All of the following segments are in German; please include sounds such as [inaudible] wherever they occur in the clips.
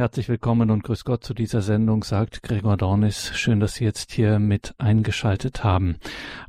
Herzlich willkommen und grüß Gott zu dieser Sendung, sagt Gregor Dornis. Schön, dass Sie jetzt hier mit eingeschaltet haben.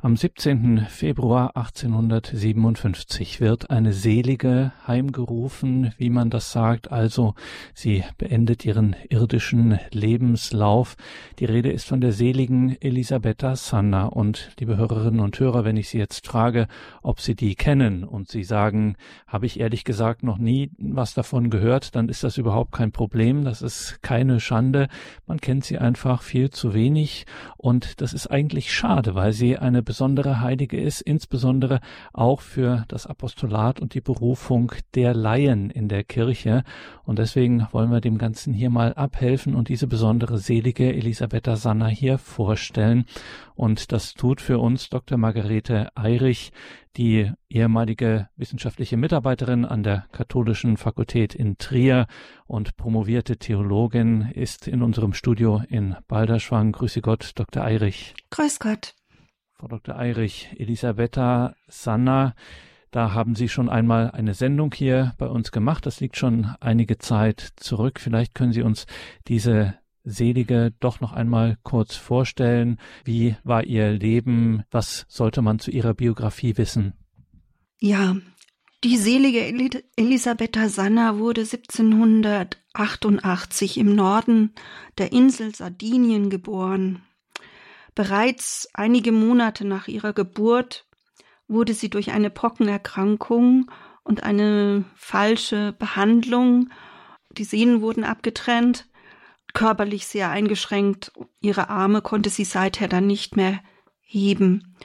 Am 17. Februar 1857 wird eine Selige heimgerufen, wie man das sagt. Also sie beendet ihren irdischen Lebenslauf. Die Rede ist von der seligen Elisabetta Sanna. Und liebe Hörerinnen und Hörer, wenn ich Sie jetzt frage, ob Sie die kennen und Sie sagen, habe ich ehrlich gesagt noch nie was davon gehört, dann ist das überhaupt kein Problem das ist keine Schande. Man kennt sie einfach viel zu wenig und das ist eigentlich schade, weil sie eine besondere Heilige ist, insbesondere auch für das Apostolat und die Berufung der Laien in der Kirche. Und deswegen wollen wir dem Ganzen hier mal abhelfen und diese besondere selige Elisabetta Sanna hier vorstellen. Und das tut für uns Dr. Margarete Eirich, die ehemalige wissenschaftliche Mitarbeiterin an der Katholischen Fakultät in Trier und promovierte Theologin, ist in unserem Studio in Balderschwang. Grüße Gott, Dr. Eirich. Grüß Gott. Frau Dr. Eirich, Elisabetta Sanna, da haben Sie schon einmal eine Sendung hier bei uns gemacht. Das liegt schon einige Zeit zurück. Vielleicht können Sie uns diese Selige doch noch einmal kurz vorstellen. Wie war Ihr Leben? Was sollte man zu Ihrer Biografie wissen? Ja, die selige Elisabetta Sanna wurde 1788 im Norden der Insel Sardinien geboren. Bereits einige Monate nach ihrer Geburt wurde sie durch eine Pockenerkrankung und eine falsche Behandlung, die Sehnen wurden abgetrennt, körperlich sehr eingeschränkt. Ihre Arme konnte sie seither dann nicht mehr heben.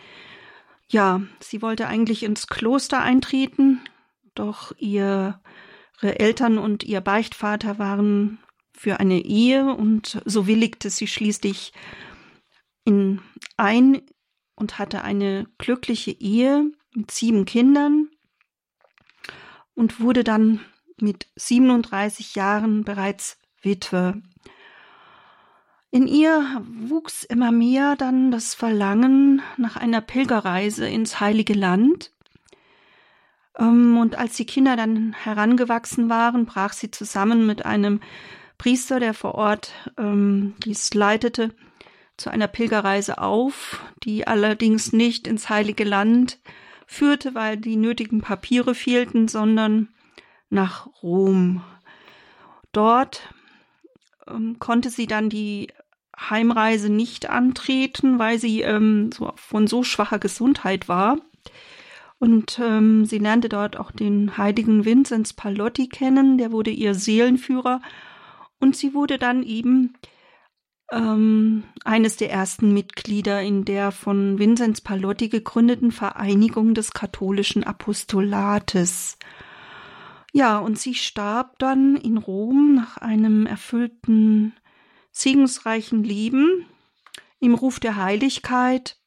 Ja, sie wollte eigentlich ins Kloster eintreten, doch ihre Eltern und ihr Beichtvater waren für eine Ehe und so willigte sie schließlich in ein und hatte eine glückliche Ehe mit sieben Kindern und wurde dann mit 37 Jahren bereits Witwe. In ihr wuchs immer mehr dann das Verlangen nach einer Pilgerreise ins heilige Land. Ähm, und als die Kinder dann herangewachsen waren, brach sie zusammen mit einem Priester, der vor Ort ähm, dies leitete, zu einer Pilgerreise auf, die allerdings nicht ins heilige Land führte, weil die nötigen Papiere fehlten, sondern nach Rom. Dort ähm, konnte sie dann die Heimreise nicht antreten, weil sie ähm, so, von so schwacher Gesundheit war. Und ähm, sie lernte dort auch den heiligen Vinzenz Palotti kennen, der wurde ihr Seelenführer. Und sie wurde dann eben ähm, eines der ersten Mitglieder in der von Vinzenz Palotti gegründeten Vereinigung des katholischen Apostolates. Ja, und sie starb dann in Rom nach einem erfüllten, segensreichen Leben im Ruf der Heiligkeit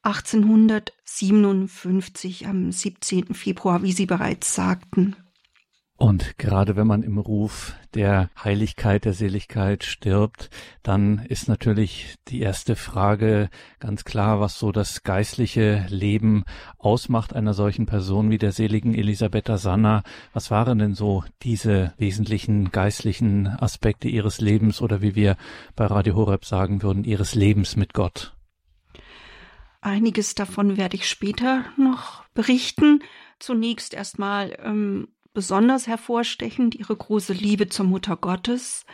1857 am 17. Februar, wie Sie bereits sagten. Und gerade wenn man im Ruf der Heiligkeit, der Seligkeit stirbt, dann ist natürlich die erste Frage ganz klar, was so das geistliche Leben ausmacht einer solchen Person wie der seligen Elisabetta Sanna. Was waren denn so diese wesentlichen geistlichen Aspekte ihres Lebens oder wie wir bei Radio Horeb sagen würden, ihres Lebens mit Gott? Einiges davon werde ich später noch berichten. Zunächst erstmal ähm, besonders hervorstechend ihre große Liebe zur Mutter Gottes,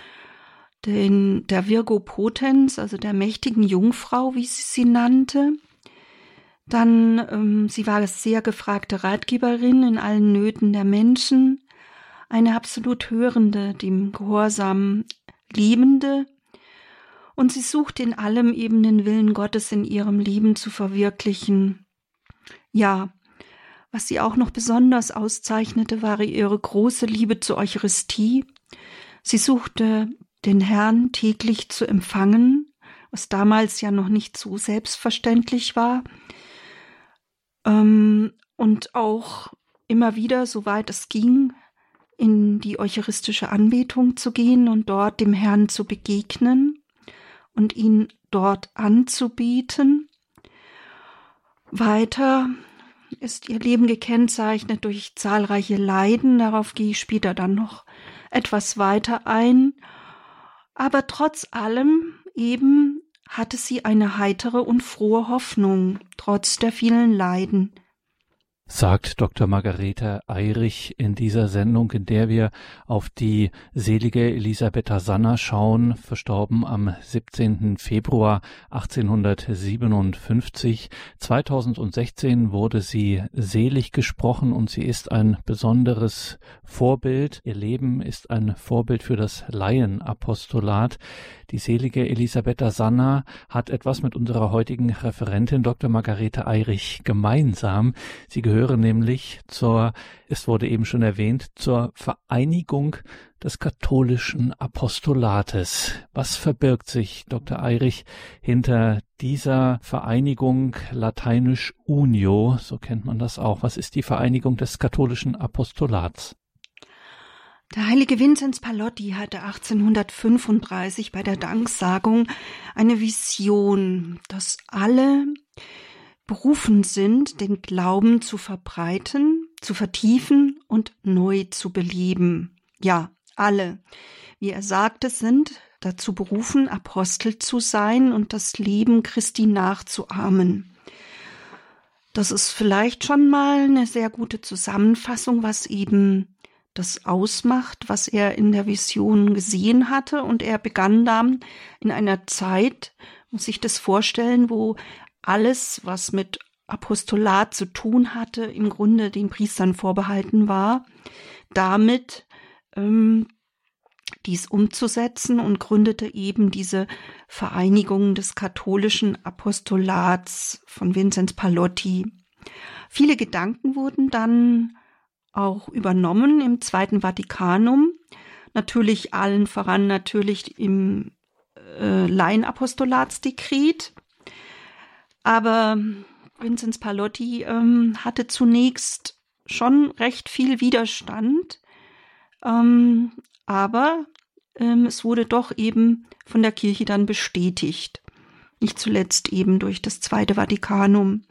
den, der Virgo Potens, also der mächtigen Jungfrau, wie sie sie nannte. Dann, ähm, sie war sehr gefragte Ratgeberin in allen Nöten der Menschen, eine absolut hörende, dem Gehorsam liebende, und sie suchte in allem eben den Willen Gottes in ihrem Leben zu verwirklichen. Ja, was sie auch noch besonders auszeichnete, war ihre große Liebe zur Eucharistie. Sie suchte den Herrn täglich zu empfangen, was damals ja noch nicht so selbstverständlich war. Ähm, und auch immer wieder, soweit es ging, in die eucharistische Anbetung zu gehen und dort dem Herrn zu begegnen und ihn dort anzubieten. Weiter ist ihr Leben gekennzeichnet durch zahlreiche Leiden, darauf gehe ich später dann noch etwas weiter ein, aber trotz allem eben hatte sie eine heitere und frohe Hoffnung, trotz der vielen Leiden sagt Dr. Margarete Eirich in dieser Sendung, in der wir auf die selige Elisabetta Sanna schauen, verstorben am 17. Februar 1857. 2016 wurde sie selig gesprochen und sie ist ein besonderes Vorbild. Ihr Leben ist ein Vorbild für das Laienapostolat. Die selige Elisabetta Sanna hat etwas mit unserer heutigen Referentin Dr. Margarete Eirich gemeinsam. Sie gehören nämlich zur, es wurde eben schon erwähnt, zur Vereinigung des katholischen Apostolates. Was verbirgt sich, Dr. Eirich, hinter dieser Vereinigung lateinisch Unio, so kennt man das auch. Was ist die Vereinigung des katholischen Apostolats? Der heilige Vinzenz Palotti hatte 1835 bei der Danksagung eine Vision, dass alle berufen sind, den Glauben zu verbreiten, zu vertiefen und neu zu beleben. Ja, alle, wie er sagte, sind dazu berufen, Apostel zu sein und das Leben Christi nachzuahmen. Das ist vielleicht schon mal eine sehr gute Zusammenfassung, was eben das ausmacht, was er in der Vision gesehen hatte. Und er begann dann in einer Zeit, muss sich das vorstellen, wo alles, was mit Apostolat zu tun hatte, im Grunde den Priestern vorbehalten war, damit ähm, dies umzusetzen und gründete eben diese Vereinigung des katholischen Apostolats von Vinzenz Palotti. Viele Gedanken wurden dann auch übernommen im Zweiten Vatikanum. Natürlich allen voran natürlich im äh, Laienapostolatsdekret. Aber Vinzenz Palotti ähm, hatte zunächst schon recht viel Widerstand. Ähm, aber ähm, es wurde doch eben von der Kirche dann bestätigt. Nicht zuletzt eben durch das Zweite Vatikanum.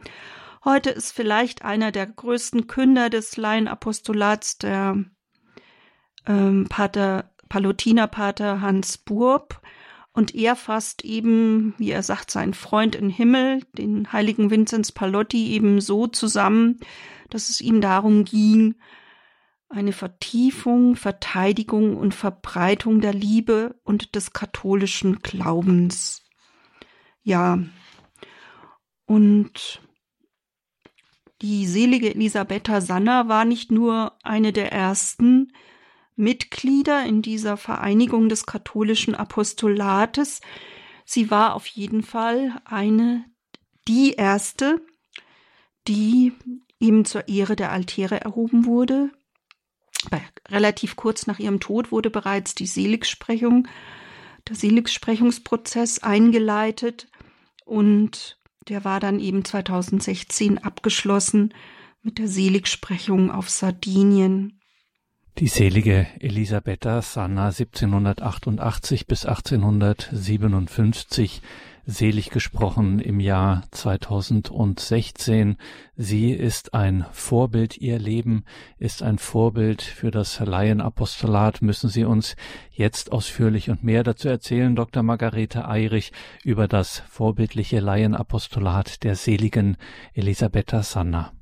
Heute ist vielleicht einer der größten Künder des Laienapostolats der ähm, Pater, Palutinerpater Hans Burb. Und er fasst eben, wie er sagt, seinen Freund im Himmel, den heiligen Vinzenz Palotti, eben so zusammen, dass es ihm darum ging, eine Vertiefung, Verteidigung und Verbreitung der Liebe und des katholischen Glaubens. Ja. Und die selige Elisabetta Sanner war nicht nur eine der ersten Mitglieder in dieser Vereinigung des katholischen Apostolates, sie war auf jeden Fall eine, die erste, die eben zur Ehre der Altäre erhoben wurde. Relativ kurz nach ihrem Tod wurde bereits die Seligsprechung, der Seligsprechungsprozess eingeleitet und der war dann eben 2016 abgeschlossen mit der Seligsprechung auf Sardinien. Die selige Elisabetta Sanna 1788 bis 1857 selig gesprochen im Jahr 2016. Sie ist ein Vorbild, ihr Leben ist ein Vorbild für das Laienapostolat. Müssen Sie uns jetzt ausführlich und mehr dazu erzählen, Dr. Margarete Eirich, über das vorbildliche Laienapostolat der seligen Elisabetta Sanna.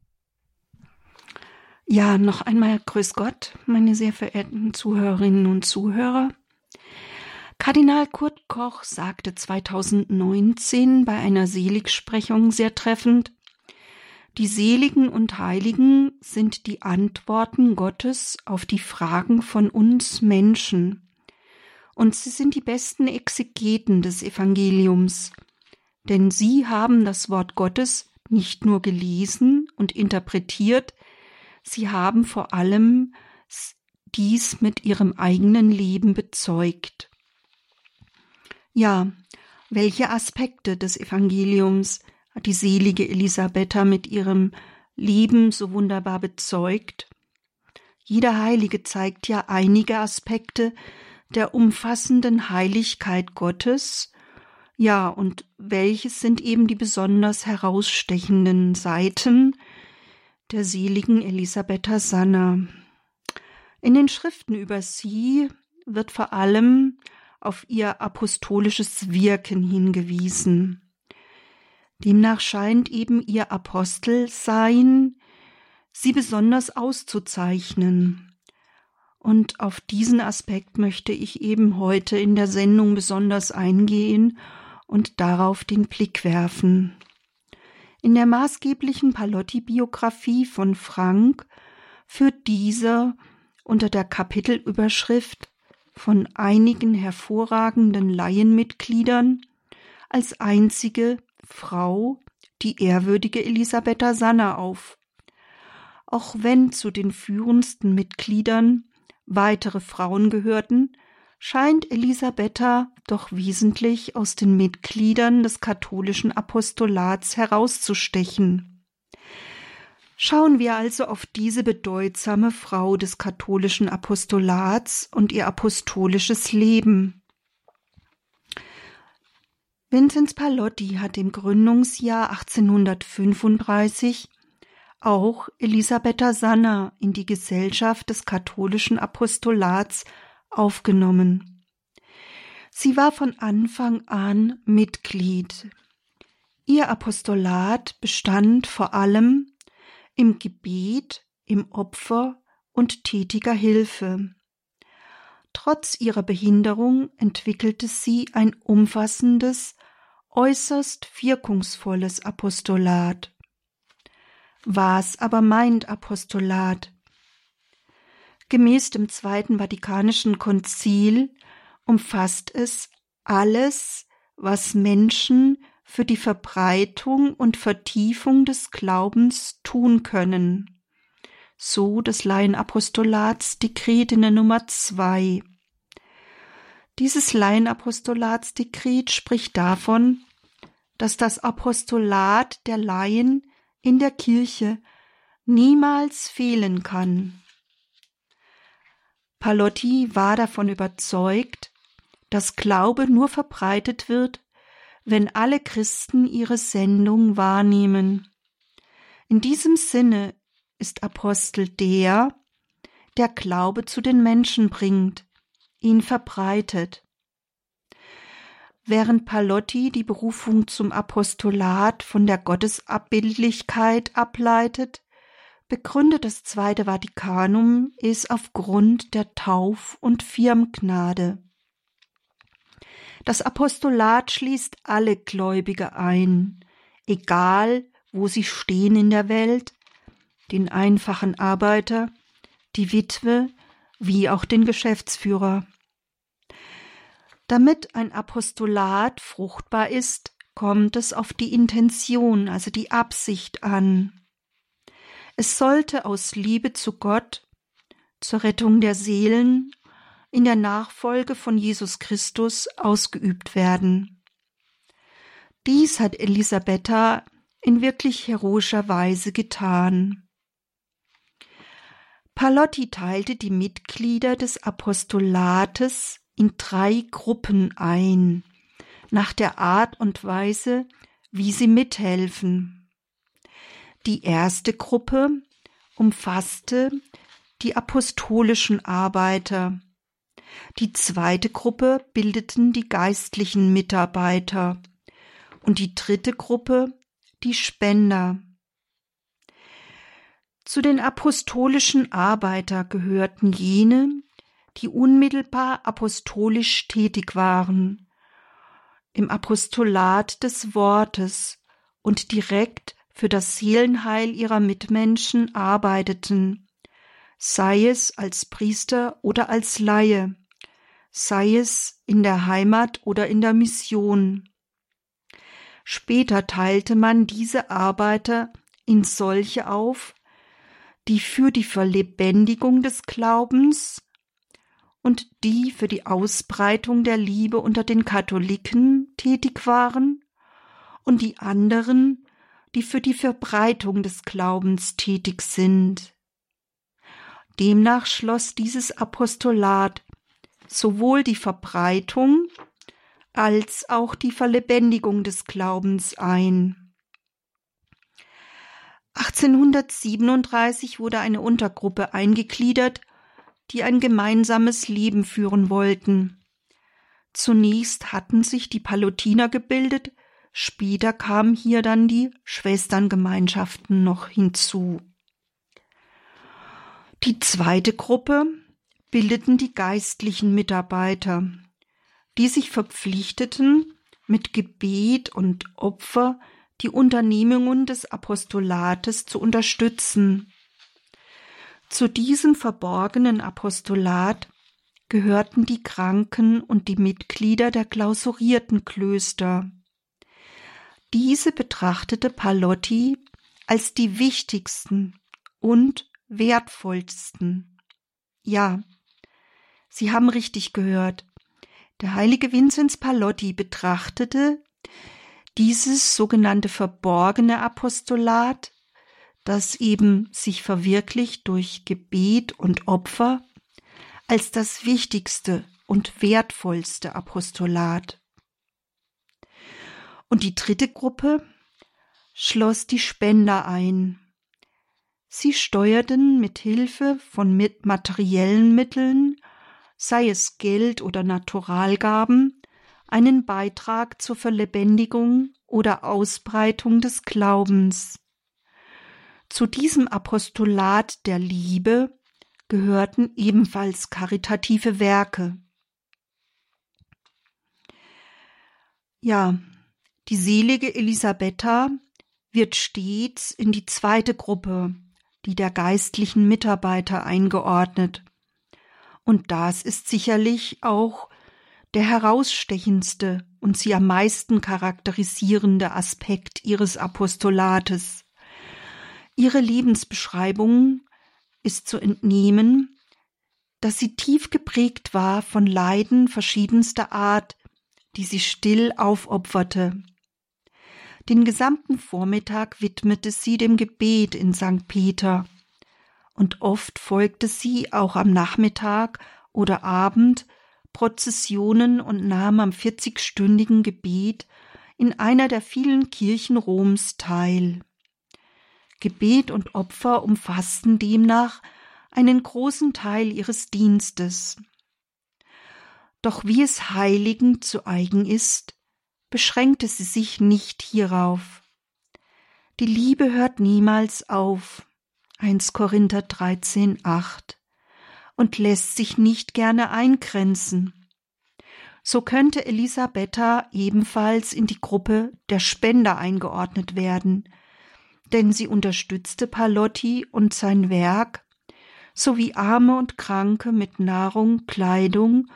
Ja, noch einmal Grüß Gott, meine sehr verehrten Zuhörerinnen und Zuhörer. Kardinal Kurt Koch sagte 2019 bei einer Seligsprechung sehr treffend, die Seligen und Heiligen sind die Antworten Gottes auf die Fragen von uns Menschen. Und sie sind die besten Exegeten des Evangeliums, denn sie haben das Wort Gottes nicht nur gelesen und interpretiert, sie haben vor allem dies mit ihrem eigenen Leben bezeugt. Ja, welche Aspekte des Evangeliums hat die selige Elisabetta mit ihrem Leben so wunderbar bezeugt? Jeder Heilige zeigt ja einige Aspekte der umfassenden Heiligkeit Gottes. Ja, und welches sind eben die besonders herausstechenden Seiten der seligen Elisabetta Sanna? In den Schriften über sie wird vor allem auf ihr apostolisches Wirken hingewiesen. Demnach scheint eben ihr Apostelsein sie besonders auszuzeichnen. Und auf diesen Aspekt möchte ich eben heute in der Sendung besonders eingehen und darauf den Blick werfen. In der maßgeblichen Palotti-Biografie von Frank führt dieser unter der Kapitelüberschrift von einigen hervorragenden Laienmitgliedern als einzige Frau die ehrwürdige Elisabetta Sanna auf. Auch wenn zu den führendsten Mitgliedern weitere Frauen gehörten, scheint Elisabetta doch wesentlich aus den Mitgliedern des katholischen Apostolats herauszustechen. Schauen wir also auf diese bedeutsame Frau des katholischen Apostolats und ihr apostolisches Leben. Vinzenz Palotti hat im Gründungsjahr 1835 auch Elisabetta Sanna in die Gesellschaft des katholischen Apostolats aufgenommen. Sie war von Anfang an Mitglied. Ihr Apostolat bestand vor allem im Gebet, im Opfer und tätiger Hilfe. Trotz ihrer Behinderung entwickelte sie ein umfassendes, äußerst wirkungsvolles Apostolat. Was aber meint Apostolat? Gemäß dem Zweiten Vatikanischen Konzil umfasst es alles, was Menschen für die Verbreitung und Vertiefung des Glaubens tun können. So das Laienapostolatsdekret in der Nummer zwei. Dieses Laienapostolatsdekret spricht davon, dass das Apostolat der Laien in der Kirche niemals fehlen kann. Palotti war davon überzeugt, dass Glaube nur verbreitet wird, wenn alle Christen ihre Sendung wahrnehmen. In diesem Sinne ist Apostel der, der Glaube zu den Menschen bringt, ihn verbreitet. Während Palotti die Berufung zum Apostolat von der Gottesabbildlichkeit ableitet, begründet das Zweite Vatikanum es aufgrund der Tauf- und Firmgnade. Das Apostolat schließt alle Gläubige ein, egal wo sie stehen in der Welt, den einfachen Arbeiter, die Witwe wie auch den Geschäftsführer. Damit ein Apostolat fruchtbar ist, kommt es auf die Intention, also die Absicht an. Es sollte aus Liebe zu Gott, zur Rettung der Seelen, in der Nachfolge von Jesus Christus ausgeübt werden. Dies hat Elisabetta in wirklich heroischer Weise getan. Palotti teilte die Mitglieder des Apostolates in drei Gruppen ein, nach der Art und Weise, wie sie mithelfen. Die erste Gruppe umfasste die apostolischen Arbeiter. Die zweite Gruppe bildeten die geistlichen Mitarbeiter und die dritte Gruppe die Spender. Zu den apostolischen Arbeiter gehörten jene, die unmittelbar apostolisch tätig waren, im Apostolat des Wortes und direkt für das Seelenheil ihrer Mitmenschen arbeiteten, sei es als Priester oder als Laie, sei es in der Heimat oder in der Mission. Später teilte man diese Arbeiter in solche auf, die für die Verlebendigung des Glaubens und die für die Ausbreitung der Liebe unter den Katholiken tätig waren und die anderen, die für die Verbreitung des Glaubens tätig sind. Demnach schloss dieses Apostolat sowohl die Verbreitung als auch die Verlebendigung des Glaubens ein. 1837 wurde eine Untergruppe eingegliedert, die ein gemeinsames Leben führen wollten. Zunächst hatten sich die Palutiner gebildet, später kamen hier dann die Schwesterngemeinschaften noch hinzu. Die zweite Gruppe bildeten die geistlichen Mitarbeiter, die sich verpflichteten, mit Gebet und Opfer die Unternehmungen des Apostolates zu unterstützen. Zu diesem verborgenen Apostolat gehörten die Kranken und die Mitglieder der klausurierten Klöster. Diese betrachtete Palotti als die wichtigsten und wertvollsten. Ja, Sie haben richtig gehört. Der heilige Vinzenz Palotti betrachtete dieses sogenannte verborgene Apostolat, das eben sich verwirklicht durch Gebet und Opfer, als das wichtigste und wertvollste Apostolat. Und die dritte Gruppe schloss die Spender ein. Sie steuerten mit Hilfe von materiellen Mitteln, sei es Geld oder Naturalgaben, einen Beitrag zur Verlebendigung oder Ausbreitung des Glaubens. Zu diesem Apostolat der Liebe gehörten ebenfalls karitative Werke. Ja, die selige Elisabetta wird stets in die zweite Gruppe, die der geistlichen Mitarbeiter eingeordnet. Und das ist sicherlich auch der herausstechendste und sie am meisten charakterisierende Aspekt ihres Apostolates. Ihre Lebensbeschreibung ist zu entnehmen, dass sie tief geprägt war von Leiden verschiedenster Art, die sie still aufopferte. Den gesamten Vormittag widmete sie dem Gebet in St. Peter, und oft folgte sie auch am Nachmittag oder Abend Prozessionen und nahm am vierzigstündigen Gebet in einer der vielen Kirchen Roms teil. Gebet und Opfer umfassten demnach einen großen Teil ihres Dienstes. Doch wie es Heiligen zu eigen ist, beschränkte sie sich nicht hierauf. Die Liebe hört niemals auf. 1 Korinther 13, 8 und lässt sich nicht gerne eingrenzen. So könnte Elisabetta ebenfalls in die Gruppe der Spender eingeordnet werden, denn sie unterstützte Palotti und sein Werk sowie Arme und Kranke mit Nahrung, Kleidung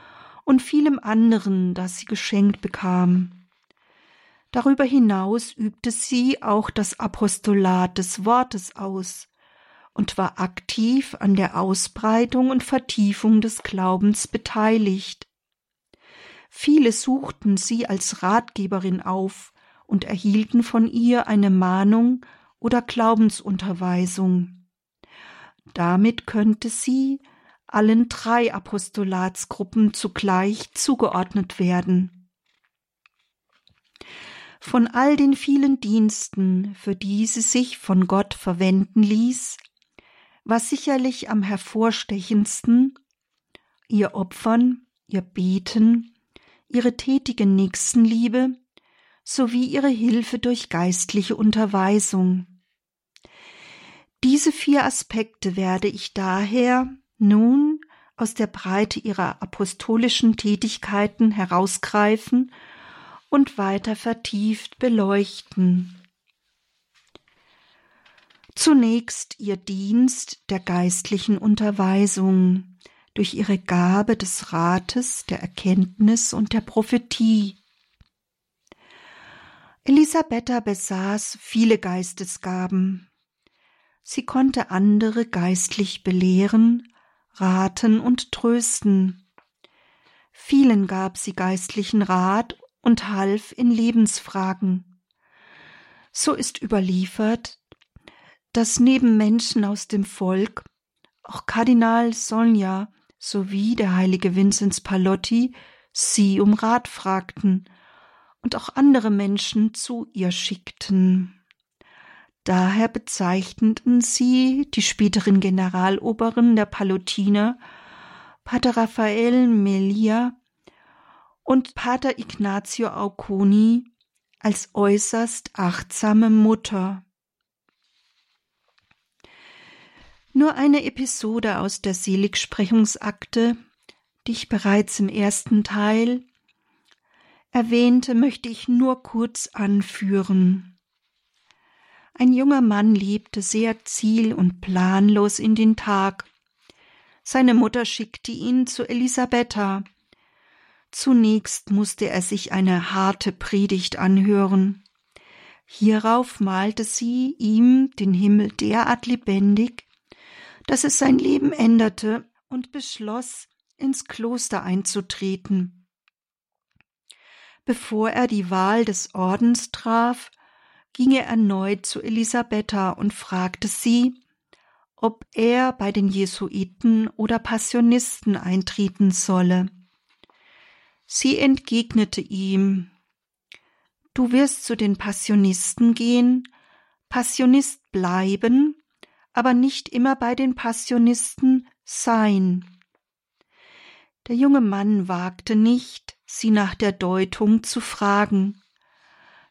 und vielem anderen, das sie geschenkt bekam. Darüber hinaus übte sie auch das Apostolat des Wortes aus, und war aktiv an der Ausbreitung und Vertiefung des Glaubens beteiligt. Viele suchten sie als Ratgeberin auf und erhielten von ihr eine Mahnung oder Glaubensunterweisung. Damit könnte sie allen drei Apostolatsgruppen zugleich zugeordnet werden. Von all den vielen Diensten, für die sie sich von Gott verwenden ließ, war sicherlich am hervorstechendsten ihr Opfern, ihr Beten, ihre tätige Nächstenliebe sowie ihre Hilfe durch geistliche Unterweisung. Diese vier Aspekte werde ich daher nun aus der Breite ihrer apostolischen Tätigkeiten herausgreifen und weiter vertieft beleuchten. Zunächst ihr Dienst der geistlichen Unterweisung durch ihre Gabe des Rates, der Erkenntnis und der Prophetie. Elisabetta besaß viele Geistesgaben. Sie konnte andere geistlich belehren, raten und trösten. Vielen gab sie geistlichen Rat und half in Lebensfragen. So ist überliefert, dass neben Menschen aus dem Volk auch Kardinal Sonja sowie der heilige Vinzenz Palotti sie um Rat fragten und auch andere Menschen zu ihr schickten. Daher bezeichneten sie die späteren Generaloberen der Palutiner Pater Raphael Melia und Pater Ignazio Auconi als äußerst achtsame Mutter. Nur eine Episode aus der Seligsprechungsakte, die ich bereits im ersten Teil erwähnte, möchte ich nur kurz anführen. Ein junger Mann lebte sehr ziel- und planlos in den Tag. Seine Mutter schickte ihn zu Elisabetta. Zunächst musste er sich eine harte Predigt anhören. Hierauf malte sie ihm den Himmel derart lebendig, dass es sein Leben änderte und beschloss, ins Kloster einzutreten. Bevor er die Wahl des Ordens traf, ging er erneut zu Elisabetta und fragte sie, ob er bei den Jesuiten oder Passionisten eintreten solle. Sie entgegnete ihm, Du wirst zu den Passionisten gehen, Passionist bleiben aber nicht immer bei den Passionisten sein. Der junge Mann wagte nicht, sie nach der Deutung zu fragen.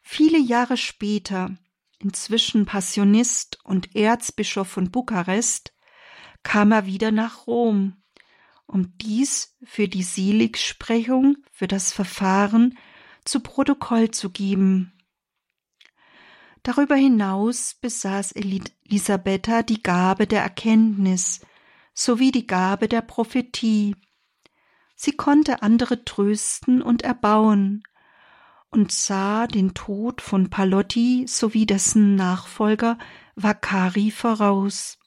Viele Jahre später, inzwischen Passionist und Erzbischof von Bukarest, kam er wieder nach Rom, um dies für die Seligsprechung, für das Verfahren zu Protokoll zu geben. Darüber hinaus besaß Elisabetta die Gabe der Erkenntnis sowie die Gabe der Prophetie. Sie konnte andere trösten und erbauen und sah den Tod von Palotti sowie dessen Nachfolger Vakari voraus.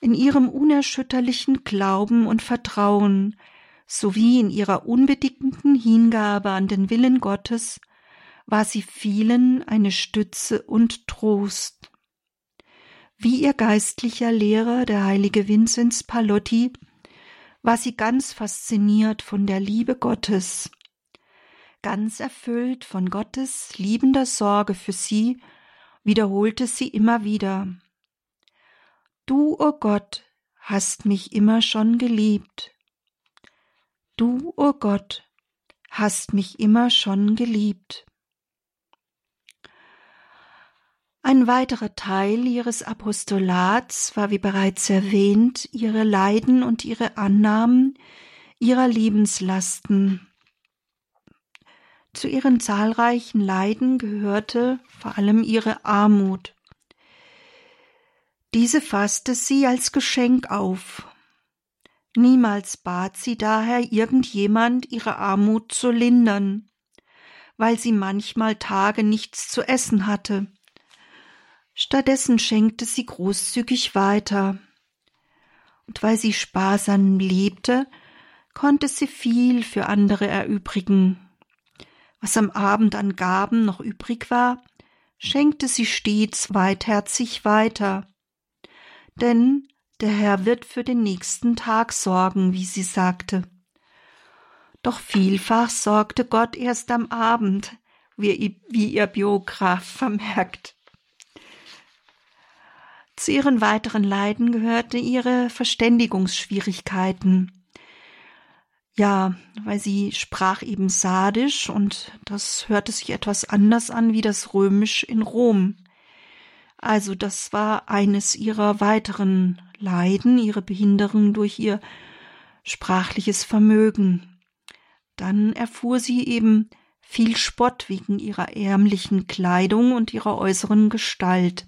In ihrem unerschütterlichen Glauben und Vertrauen sowie in ihrer unbedingten Hingabe an den Willen Gottes war sie vielen eine Stütze und Trost. Wie ihr geistlicher Lehrer, der heilige Vinzenz Palotti, war sie ganz fasziniert von der Liebe Gottes, ganz erfüllt von Gottes liebender Sorge für sie, wiederholte sie immer wieder. Du, o oh Gott, hast mich immer schon geliebt. Du, o oh Gott, hast mich immer schon geliebt. Ein weiterer Teil ihres Apostolats war, wie bereits erwähnt, ihre Leiden und ihre Annahmen ihrer Lebenslasten. Zu ihren zahlreichen Leiden gehörte vor allem ihre Armut. Diese fasste sie als Geschenk auf. Niemals bat sie daher irgendjemand, ihre Armut zu lindern, weil sie manchmal Tage nichts zu essen hatte Stattdessen schenkte sie großzügig weiter. Und weil sie sparsam lebte, konnte sie viel für andere erübrigen. Was am Abend an Gaben noch übrig war, schenkte sie stets weitherzig weiter. Denn der Herr wird für den nächsten Tag sorgen, wie sie sagte. Doch vielfach sorgte Gott erst am Abend, wie, ihr Biograf vermerkt. Zu ihren weiteren Leiden gehörte ihre Verständigungsschwierigkeiten. Ja, weil sie sprach eben Sardisch und das hörte sich etwas anders an wie das Römisch in Rom. Also das war eines ihrer weiteren Leiden, ihre Behinderung durch ihr sprachliches Vermögen. Dann erfuhr sie eben viel Spott wegen ihrer ärmlichen Kleidung und ihrer äußeren Gestalt.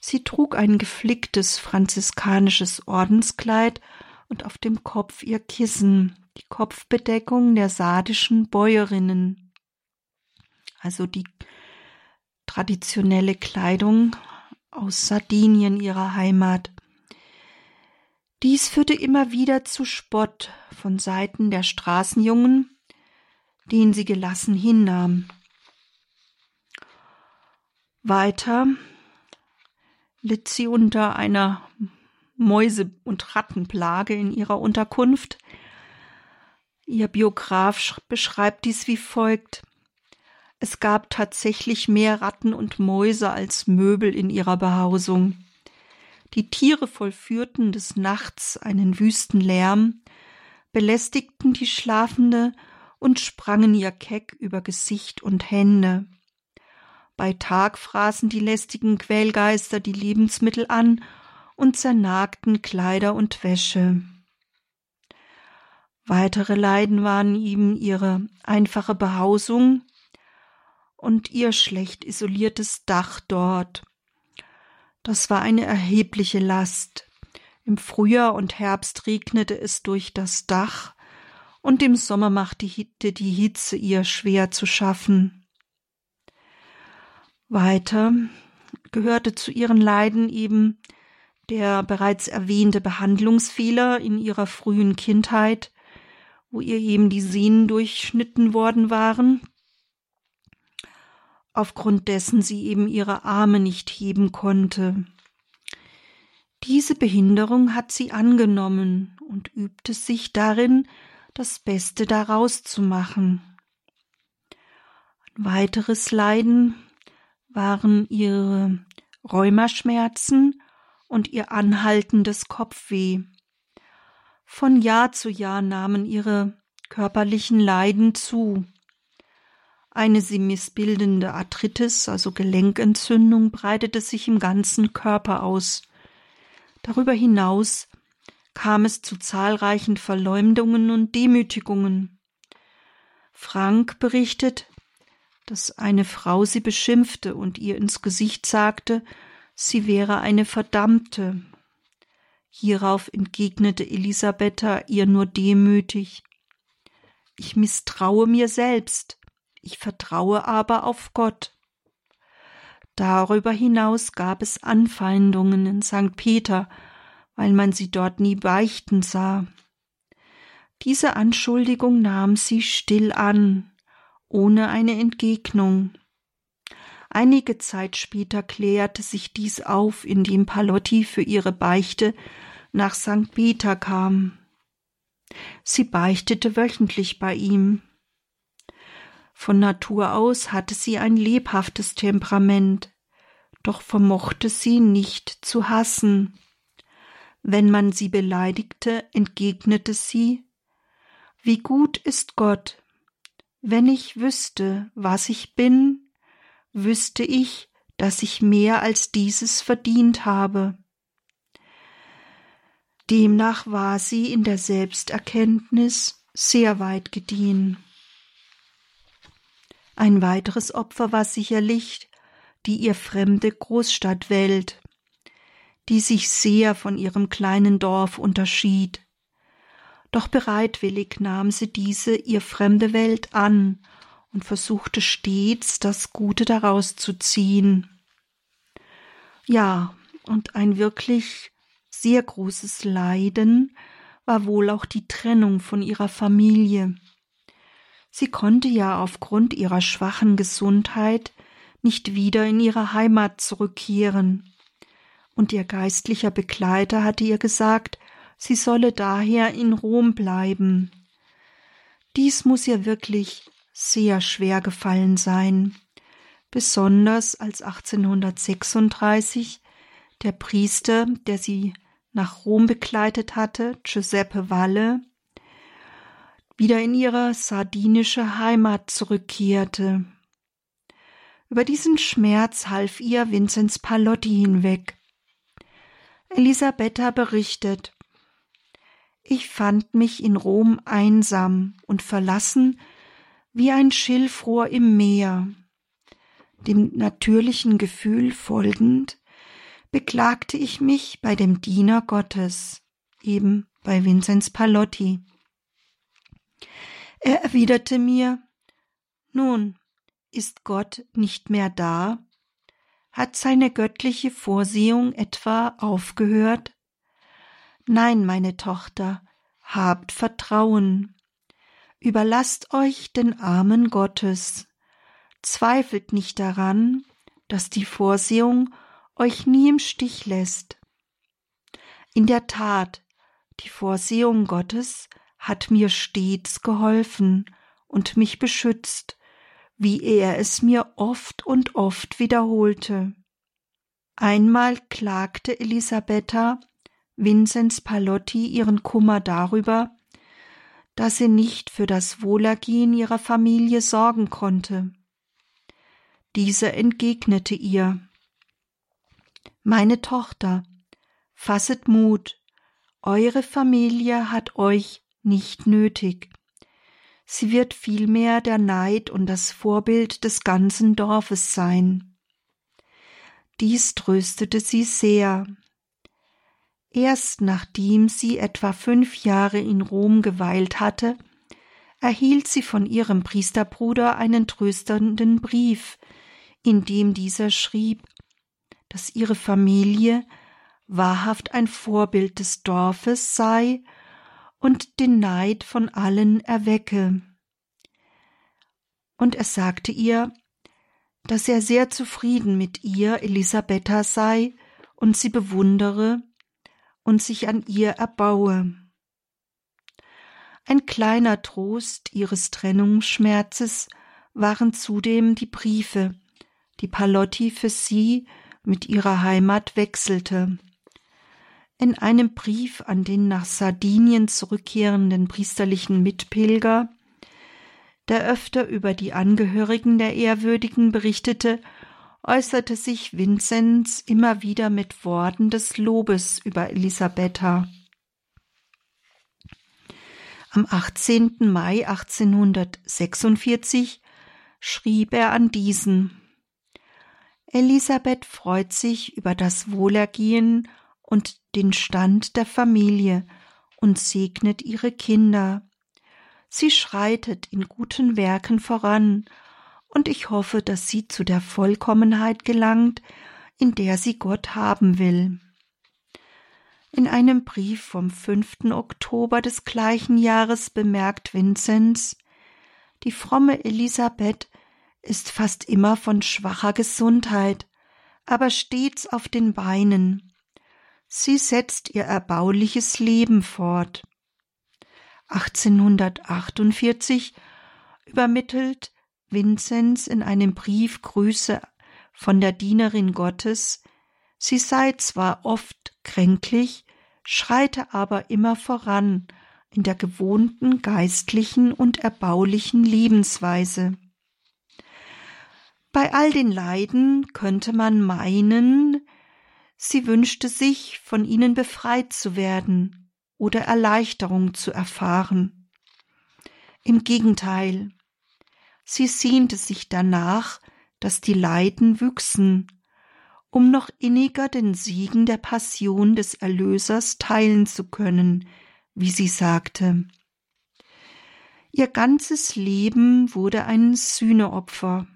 Sie trug ein geflicktes franziskanisches Ordenskleid und auf dem Kopf ihr Kissen, die Kopfbedeckung der sardischen Bäuerinnen, also die traditionelle Kleidung aus Sardinien ihrer Heimat. Dies führte immer wieder zu Spott von Seiten der Straßenjungen, den sie gelassen hinnahm. Weiter litt sie unter einer Mäuse- und Rattenplage in ihrer Unterkunft. Ihr Biograf beschreibt dies wie folgt. Es gab tatsächlich mehr Ratten und Mäuse als Möbel in ihrer Behausung. Die Tiere vollführten des Nachts einen wüsten Lärm, belästigten die Schlafende und sprangen ihr keck über Gesicht und Hände. Bei Tag fraßen die lästigen Quälgeister die Lebensmittel an und zernagten Kleider und Wäsche. Weitere Leiden waren ihm ihre einfache Behausung und ihr schlecht isoliertes Dach dort. Das war eine erhebliche Last. Im Frühjahr und Herbst regnete es durch das Dach, und im Sommer machte die Hitze ihr schwer zu schaffen. Weiter gehörte zu ihren Leiden eben der bereits erwähnte Behandlungsfehler in ihrer frühen Kindheit, wo ihr eben die Sehnen durchschnitten worden waren, aufgrund dessen sie eben ihre Arme nicht heben konnte. Diese Behinderung hat sie angenommen und übte sich darin, das Beste daraus zu machen. Ein weiteres Leiden waren ihre Rheumaschmerzen und ihr anhaltendes Kopfweh. Von Jahr zu Jahr nahmen ihre körperlichen Leiden zu. Eine sie missbildende Arthritis, also Gelenkentzündung, breitete sich im ganzen Körper aus. Darüber hinaus kam es zu zahlreichen Verleumdungen und Demütigungen. Frank berichtet, dass eine Frau sie beschimpfte und ihr ins Gesicht sagte, sie wäre eine Verdammte, Hierauf entgegnete Elisabetta ihr nur demütig Ich misstraue mir selbst, ich vertraue aber auf Gott. Darüber hinaus gab es Anfeindungen in St. Peter, weil man sie dort nie beichten sah. Diese Anschuldigung nahm sie still an, ohne eine Entgegnung. Einige Zeit später klärte sich dies auf, indem Palotti für ihre Beichte nach St. Peter kam. Sie beichtete wöchentlich bei ihm. Von Natur aus hatte sie ein lebhaftes Temperament, doch vermochte sie nicht zu hassen. Wenn man sie beleidigte, entgegnete sie Wie gut ist Gott, wenn ich wüsste, was ich bin, wüsste ich, dass ich mehr als dieses verdient habe. Demnach war sie in der Selbsterkenntnis sehr weit gediehen. Ein weiteres Opfer war sicherlich die ihr fremde Großstadtwelt, die sich sehr von ihrem kleinen Dorf unterschied. Doch bereitwillig nahm sie diese ihr fremde Welt an und versuchte stets das Gute daraus zu ziehen. Ja, und ein wirklich sehr großes Leiden war wohl auch die Trennung von ihrer Familie. Sie konnte ja aufgrund ihrer schwachen Gesundheit nicht wieder in ihre Heimat zurückkehren, und ihr geistlicher Begleiter hatte ihr gesagt, sie solle daher in Rom bleiben. Dies muss ihr wirklich sehr schwer gefallen sein, besonders als 1836 der Priester, der sie nach Rom begleitet hatte, Giuseppe Valle, wieder in ihre sardinische Heimat zurückkehrte. Über diesen Schmerz half ihr Vinzenz Palotti hinweg. Elisabetta berichtet, ich fand mich in Rom einsam und verlassen wie ein Schilfrohr im Meer. Dem natürlichen Gefühl folgend beklagte ich mich bei dem Diener Gottes, eben bei Vinzenz Palotti. Er erwiderte mir, nun, ist Gott nicht mehr da? Hat seine göttliche Vorsehung etwa aufgehört? Nein, meine Tochter, habt Vertrauen. Überlasst euch den Armen Gottes. Zweifelt nicht daran, dass die Vorsehung euch nie im Stich lässt. In der Tat, die Vorsehung Gottes hat mir stets geholfen und mich beschützt, wie er es mir oft und oft wiederholte. Einmal klagte Elisabetta Vinzenz Palotti ihren Kummer darüber, dass sie nicht für das Wohlergehen ihrer Familie sorgen konnte. Diese entgegnete ihr Meine Tochter, fasset Mut, eure Familie hat euch nicht nötig. Sie wird vielmehr der Neid und das Vorbild des ganzen Dorfes sein. Dies tröstete sie sehr. Erst nachdem sie etwa fünf Jahre in Rom geweilt hatte, erhielt sie von ihrem Priesterbruder einen tröstenden Brief, in dem dieser schrieb, dass ihre Familie wahrhaft ein Vorbild des Dorfes sei und den Neid von allen erwecke. Und er sagte ihr, dass er sehr zufrieden mit ihr, Elisabetta, sei und sie bewundere und sich an ihr erbaue. Ein kleiner Trost ihres Trennungsschmerzes waren zudem die Briefe, die Palotti für sie mit ihrer Heimat wechselte. In einem Brief an den nach Sardinien zurückkehrenden priesterlichen Mitpilger, der öfter über die Angehörigen der Ehrwürdigen berichtete, äußerte sich Vinzenz immer wieder mit Worten des Lobes über Elisabetta. Am 18. Mai 1846 schrieb er an diesen Elisabeth freut sich über das Wohlergehen und den Stand der Familie und segnet ihre Kinder. Sie schreitet in guten Werken voran, und ich hoffe, dass sie zu der Vollkommenheit gelangt, in der sie Gott haben will. In einem Brief vom 5. Oktober des gleichen Jahres bemerkt Vinzenz, die fromme Elisabeth ist fast immer von schwacher Gesundheit, aber stets auf den Beinen. Sie setzt ihr erbauliches Leben fort. 1848 übermittelt Vinzenz in einem Brief Grüße von der Dienerin Gottes, sie sei zwar oft kränklich, schreite aber immer voran in der gewohnten geistlichen und erbaulichen Lebensweise. Bei all den Leiden könnte man meinen, Sie wünschte sich, von ihnen befreit zu werden oder Erleichterung zu erfahren. Im Gegenteil, sie sehnte sich danach, dass die Leiden wüchsen, um noch inniger den Siegen der Passion des Erlösers teilen zu können, wie sie sagte. Ihr ganzes Leben wurde ein Sühneopfer.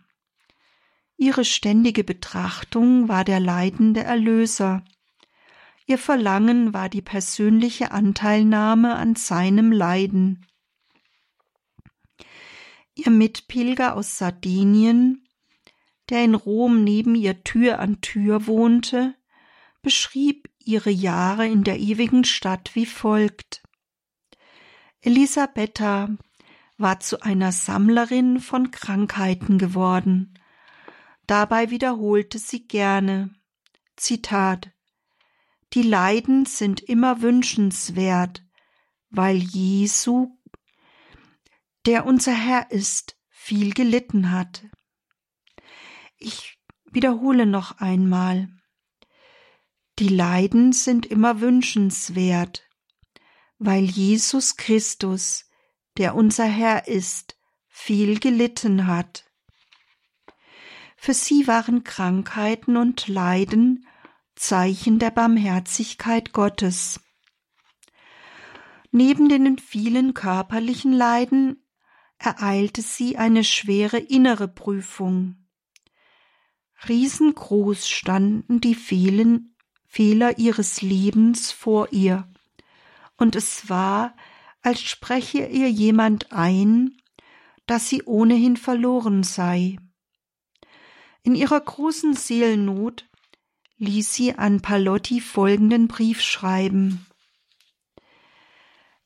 Ihre ständige Betrachtung war der leidende Erlöser. Ihr Verlangen war die persönliche Anteilnahme an seinem Leiden. Ihr Mitpilger aus Sardinien, der in Rom neben ihr Tür an Tür wohnte, beschrieb ihre Jahre in der ewigen Stadt wie folgt. Elisabetta war zu einer Sammlerin von Krankheiten geworden Dabei wiederholte sie gerne Zitat Die Leiden sind immer wünschenswert, weil Jesu, der unser Herr ist, viel gelitten hat. Ich wiederhole noch einmal. Die Leiden sind immer wünschenswert, weil Jesus Christus, der unser Herr ist, viel gelitten hat. Für sie waren Krankheiten und Leiden Zeichen der Barmherzigkeit Gottes. Neben den vielen körperlichen Leiden ereilte sie eine schwere innere Prüfung. Riesengroß standen die Fehlen, Fehler ihres Lebens vor ihr, und es war, als spreche ihr jemand ein, dass sie ohnehin verloren sei. In ihrer großen Seelennot ließ sie an Palotti folgenden Brief schreiben.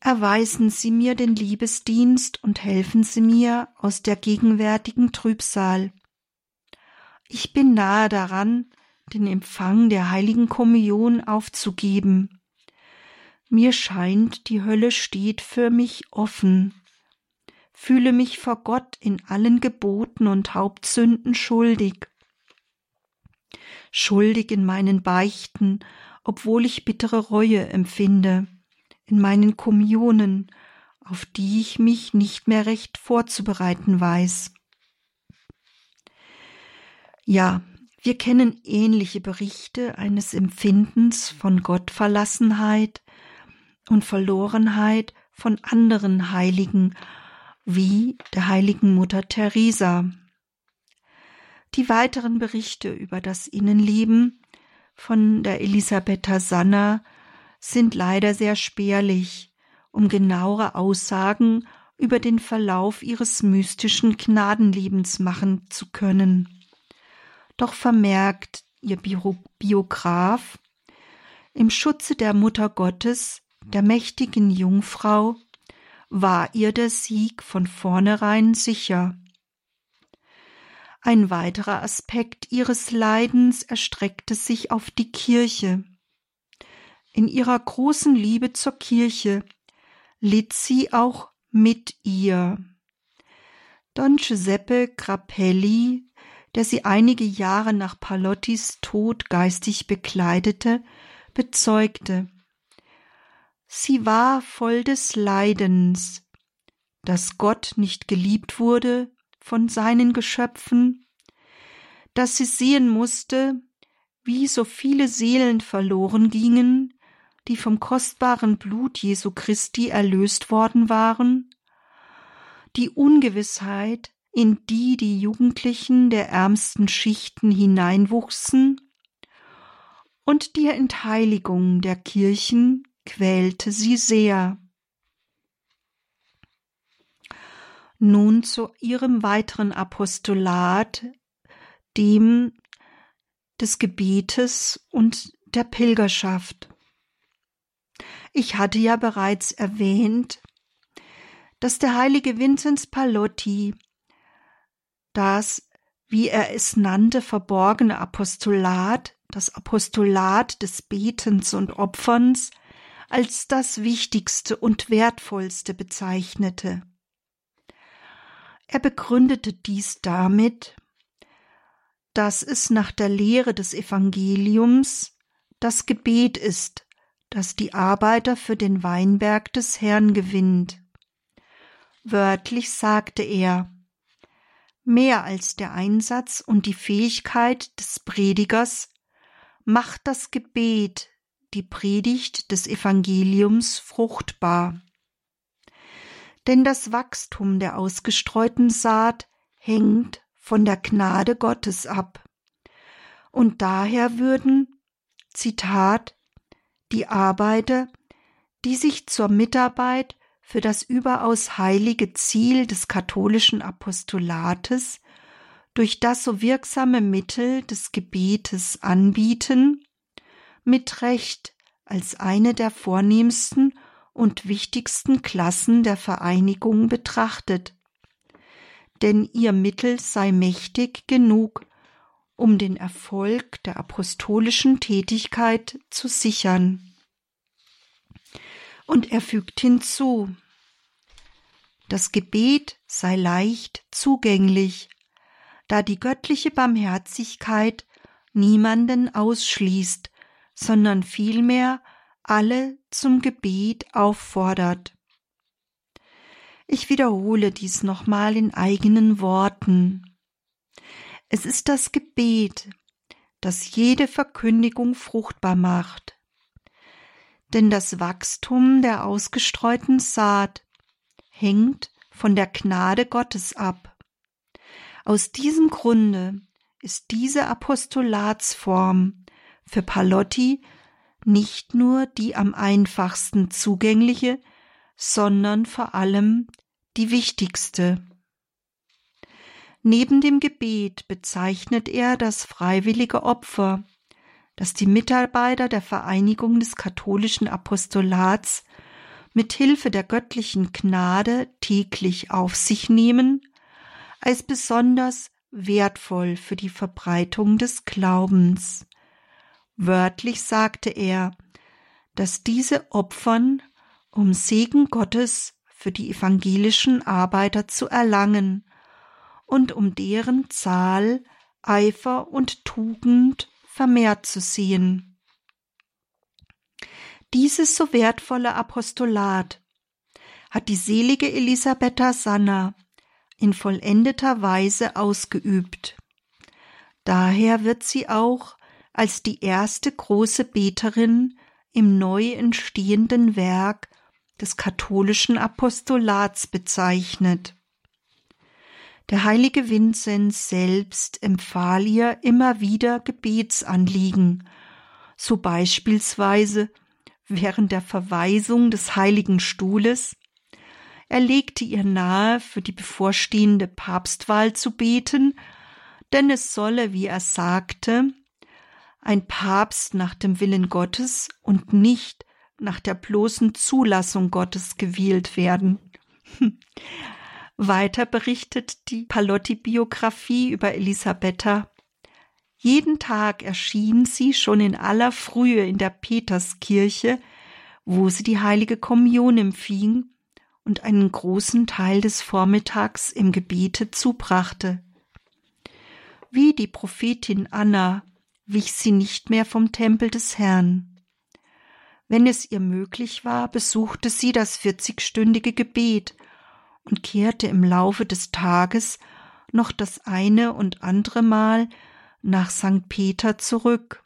Erweisen Sie mir den Liebesdienst und helfen Sie mir aus der gegenwärtigen Trübsal. Ich bin nahe daran, den Empfang der heiligen Kommunion aufzugeben. Mir scheint, die Hölle steht für mich offen. Fühle mich vor Gott in allen Geboten und Hauptsünden schuldig. Schuldig in meinen Beichten, obwohl ich bittere Reue empfinde, in meinen Kommunionen, auf die ich mich nicht mehr recht vorzubereiten weiß. Ja, wir kennen ähnliche Berichte eines Empfindens von Gottverlassenheit und Verlorenheit von anderen Heiligen, wie der heiligen Mutter Teresa. Die weiteren Berichte über das Innenleben von der Elisabetta Sanna sind leider sehr spärlich, um genauere Aussagen über den Verlauf ihres mystischen Gnadenlebens machen zu können. Doch vermerkt ihr Biograf, im Schutze der Mutter Gottes, der mächtigen Jungfrau, war ihr der Sieg von vornherein sicher. Ein weiterer Aspekt ihres Leidens erstreckte sich auf die Kirche. In ihrer großen Liebe zur Kirche litt sie auch mit ihr. Don Giuseppe Grappelli, der sie einige Jahre nach Palottis Tod geistig bekleidete, bezeugte, sie war voll des Leidens, dass Gott nicht geliebt wurde von seinen Geschöpfen, dass sie sehen musste, wie so viele Seelen verloren gingen, die vom kostbaren Blut Jesu Christi erlöst worden waren, die Ungewissheit, in die die Jugendlichen der ärmsten Schichten hineinwuchsen, und die Entheiligung der Kirchen quälte sie sehr. Nun zu ihrem weiteren Apostolat, dem des Gebetes und der Pilgerschaft. Ich hatte ja bereits erwähnt, dass der heilige Vinzenz Palotti das, wie er es nannte, verborgene Apostolat, das Apostolat des Betens und Opferns, als das Wichtigste und Wertvollste bezeichnete. Er begründete dies damit, dass es nach der Lehre des Evangeliums das Gebet ist, das die Arbeiter für den Weinberg des Herrn gewinnt. Wörtlich sagte er, mehr als der Einsatz und die Fähigkeit des Predigers macht das Gebet die Predigt des Evangeliums fruchtbar. Denn das Wachstum der ausgestreuten Saat hängt von der Gnade Gottes ab. Und daher würden, Zitat, die Arbeiter, die sich zur Mitarbeit für das überaus heilige Ziel des katholischen Apostolates durch das so wirksame Mittel des Gebetes anbieten, mit Recht als eine der vornehmsten und wichtigsten Klassen der Vereinigung betrachtet, denn ihr Mittel sei mächtig genug, um den Erfolg der apostolischen Tätigkeit zu sichern. Und er fügt hinzu, das Gebet sei leicht zugänglich, da die göttliche Barmherzigkeit niemanden ausschließt, sondern vielmehr alle zum Gebet auffordert. Ich wiederhole dies nochmal in eigenen Worten. Es ist das Gebet, das jede Verkündigung fruchtbar macht denn das Wachstum der ausgestreuten Saat hängt von der Gnade Gottes ab. Aus diesem Grunde ist diese Apostolatsform für Palotti nicht nur die am einfachsten zugängliche, sondern vor allem die wichtigste. Neben dem Gebet bezeichnet er das freiwillige Opfer dass die Mitarbeiter der Vereinigung des katholischen Apostolats mit Hilfe der göttlichen Gnade täglich auf sich nehmen, als besonders wertvoll für die Verbreitung des Glaubens, Wörtlich sagte er, dass diese opfern, um Segen Gottes für die evangelischen Arbeiter zu erlangen und um deren Zahl, Eifer und Tugend vermehrt zu sehen. Dieses so wertvolle Apostolat hat die selige Elisabetta Sanna in vollendeter Weise ausgeübt. Daher wird sie auch als die erste große Beterin im neu entstehenden Werk des katholischen Apostolats bezeichnet. Der heilige Vinzenz selbst empfahl ihr immer wieder Gebetsanliegen, so beispielsweise während der Verweisung des heiligen Stuhles er legte ihr nahe, für die bevorstehende Papstwahl zu beten, denn es solle, wie er sagte, ein Papst nach dem Willen Gottes und nicht nach der bloßen Zulassung Gottes gewählt werden. [laughs] Weiter berichtet die Palotti-Biografie über Elisabetta. Jeden Tag erschien sie schon in aller Frühe in der Peterskirche, wo sie die heilige Kommunion empfing und einen großen Teil des Vormittags im Gebete zubrachte. Wie die Prophetin Anna wich sie nicht mehr vom Tempel des Herrn. Wenn es ihr möglich war, besuchte sie das vierzigstündige Gebet und kehrte im Laufe des Tages noch das eine und andere Mal nach St. Peter zurück.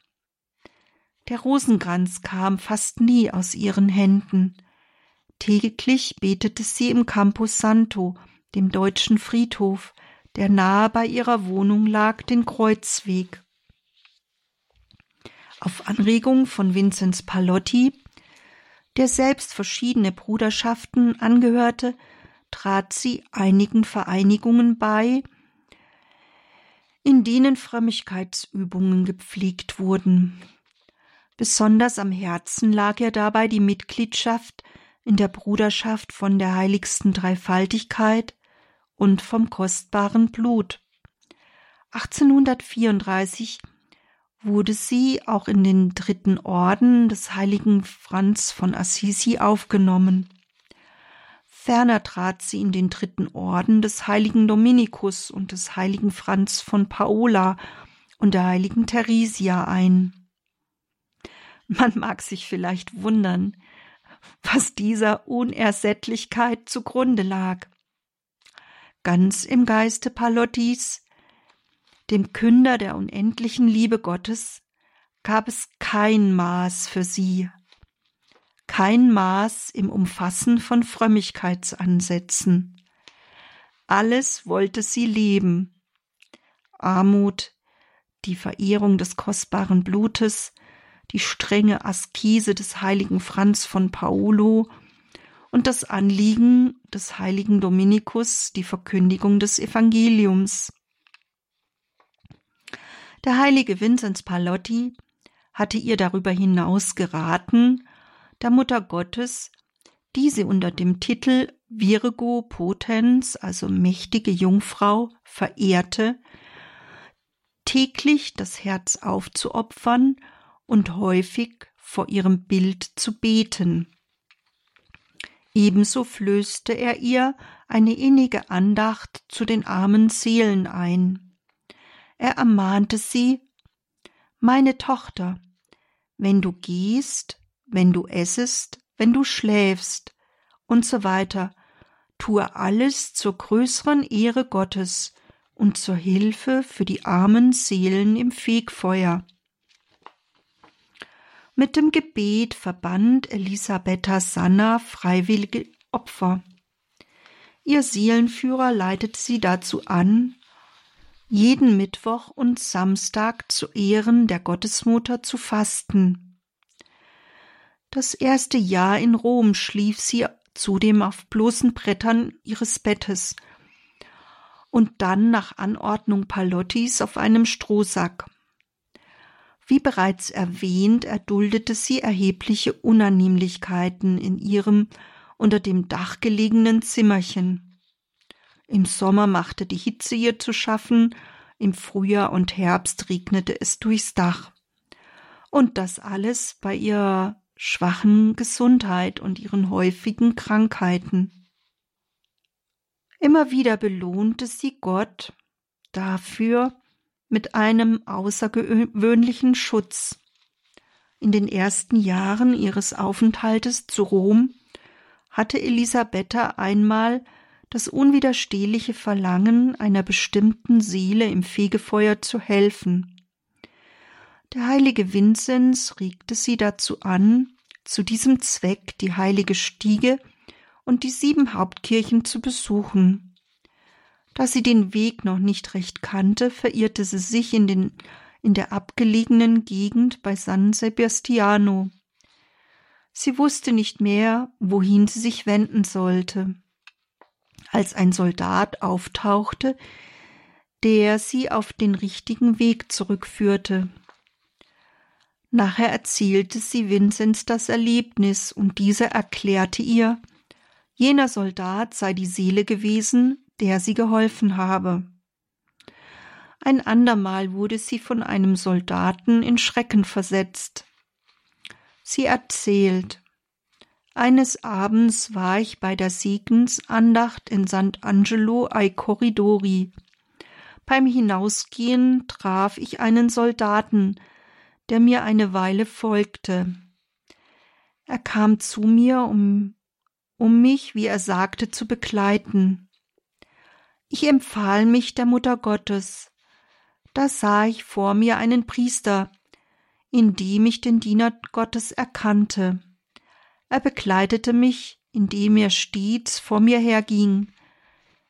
Der Rosenkranz kam fast nie aus ihren Händen, Täglich betete sie im Campus Santo, dem deutschen Friedhof, der nahe bei ihrer Wohnung lag, den Kreuzweg. Auf Anregung von Vinzenz Palotti, der selbst verschiedene Bruderschaften angehörte, trat sie einigen Vereinigungen bei, in denen Frömmigkeitsübungen gepflegt wurden. Besonders am Herzen lag ihr dabei die Mitgliedschaft in der Bruderschaft von der heiligsten Dreifaltigkeit und vom kostbaren Blut. 1834 wurde sie auch in den dritten Orden des heiligen Franz von Assisi aufgenommen. Ferner trat sie in den dritten Orden des heiligen Dominikus und des heiligen Franz von Paola und der heiligen Theresia ein. Man mag sich vielleicht wundern, was dieser Unersättlichkeit zugrunde lag. Ganz im Geiste Palottis, dem Künder der unendlichen Liebe Gottes, gab es kein Maß für sie, kein Maß im Umfassen von Frömmigkeitsansätzen. Alles wollte sie leben. Armut, die Verehrung des kostbaren Blutes, die strenge Askese des heiligen Franz von Paolo und das Anliegen des heiligen Dominikus, die Verkündigung des Evangeliums. Der heilige Vinzenz Palotti hatte ihr darüber hinaus geraten, der Mutter Gottes, die sie unter dem Titel Virgo Potens, also mächtige Jungfrau, verehrte, täglich das Herz aufzuopfern und häufig vor ihrem Bild zu beten. Ebenso flößte er ihr eine innige Andacht zu den armen Seelen ein. Er ermahnte sie Meine Tochter, wenn du gehst, wenn du essest, wenn du schläfst und so weiter, tue alles zur größeren Ehre Gottes und zur Hilfe für die armen Seelen im Fegfeuer. Mit dem Gebet verband Elisabetta Sanna freiwillige Opfer. Ihr Seelenführer leitet sie dazu an, jeden Mittwoch und Samstag zu Ehren der Gottesmutter zu fasten. Das erste Jahr in Rom schlief sie zudem auf bloßen Brettern ihres Bettes und dann nach Anordnung Palottis auf einem Strohsack. Wie bereits erwähnt, erduldete sie erhebliche Unannehmlichkeiten in ihrem unter dem Dach gelegenen Zimmerchen. Im Sommer machte die Hitze ihr zu schaffen, im Frühjahr und Herbst regnete es durchs Dach. Und das alles bei ihrer schwachen Gesundheit und ihren häufigen Krankheiten. Immer wieder belohnte sie Gott dafür mit einem außergewöhnlichen Schutz. In den ersten Jahren ihres Aufenthaltes zu Rom hatte Elisabetta einmal das unwiderstehliche Verlangen einer bestimmten Seele im Fegefeuer zu helfen. Der heilige Vinzenz regte sie dazu an, zu diesem Zweck die heilige Stiege und die sieben Hauptkirchen zu besuchen. Da sie den Weg noch nicht recht kannte, verirrte sie sich in, den, in der abgelegenen Gegend bei San Sebastiano. Sie wusste nicht mehr, wohin sie sich wenden sollte. Als ein Soldat auftauchte, der sie auf den richtigen Weg zurückführte. Nachher erzählte sie Vinzenz das Erlebnis, und dieser erklärte ihr, jener Soldat sei die Seele gewesen, der sie geholfen habe. Ein andermal wurde sie von einem Soldaten in Schrecken versetzt. Sie erzählt, eines Abends war ich bei der Segensandacht in Sant'Angelo ai Corridori. Beim Hinausgehen traf ich einen Soldaten, der mir eine Weile folgte. Er kam zu mir, um, um mich, wie er sagte, zu begleiten. Ich empfahl mich der Mutter Gottes. Da sah ich vor mir einen Priester, in dem ich den Diener Gottes erkannte. Er begleitete mich, indem er stets vor mir herging.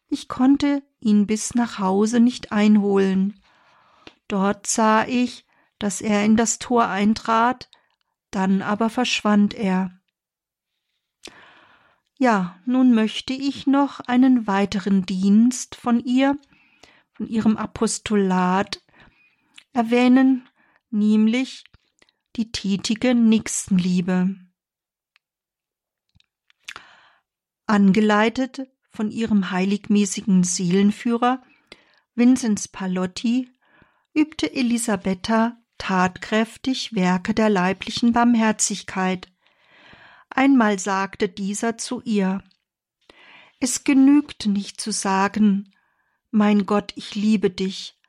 Ich konnte ihn bis nach Hause nicht einholen. Dort sah ich, dass er in das Tor eintrat, dann aber verschwand er. Ja, nun möchte ich noch einen weiteren Dienst von ihr, von ihrem Apostolat erwähnen, nämlich die tätige Nächstenliebe. Angeleitet von ihrem heiligmäßigen Seelenführer Vinzenz Palotti übte Elisabetta tatkräftig Werke der leiblichen Barmherzigkeit. Einmal sagte dieser zu ihr Es genügt nicht zu sagen Mein Gott, ich liebe dich,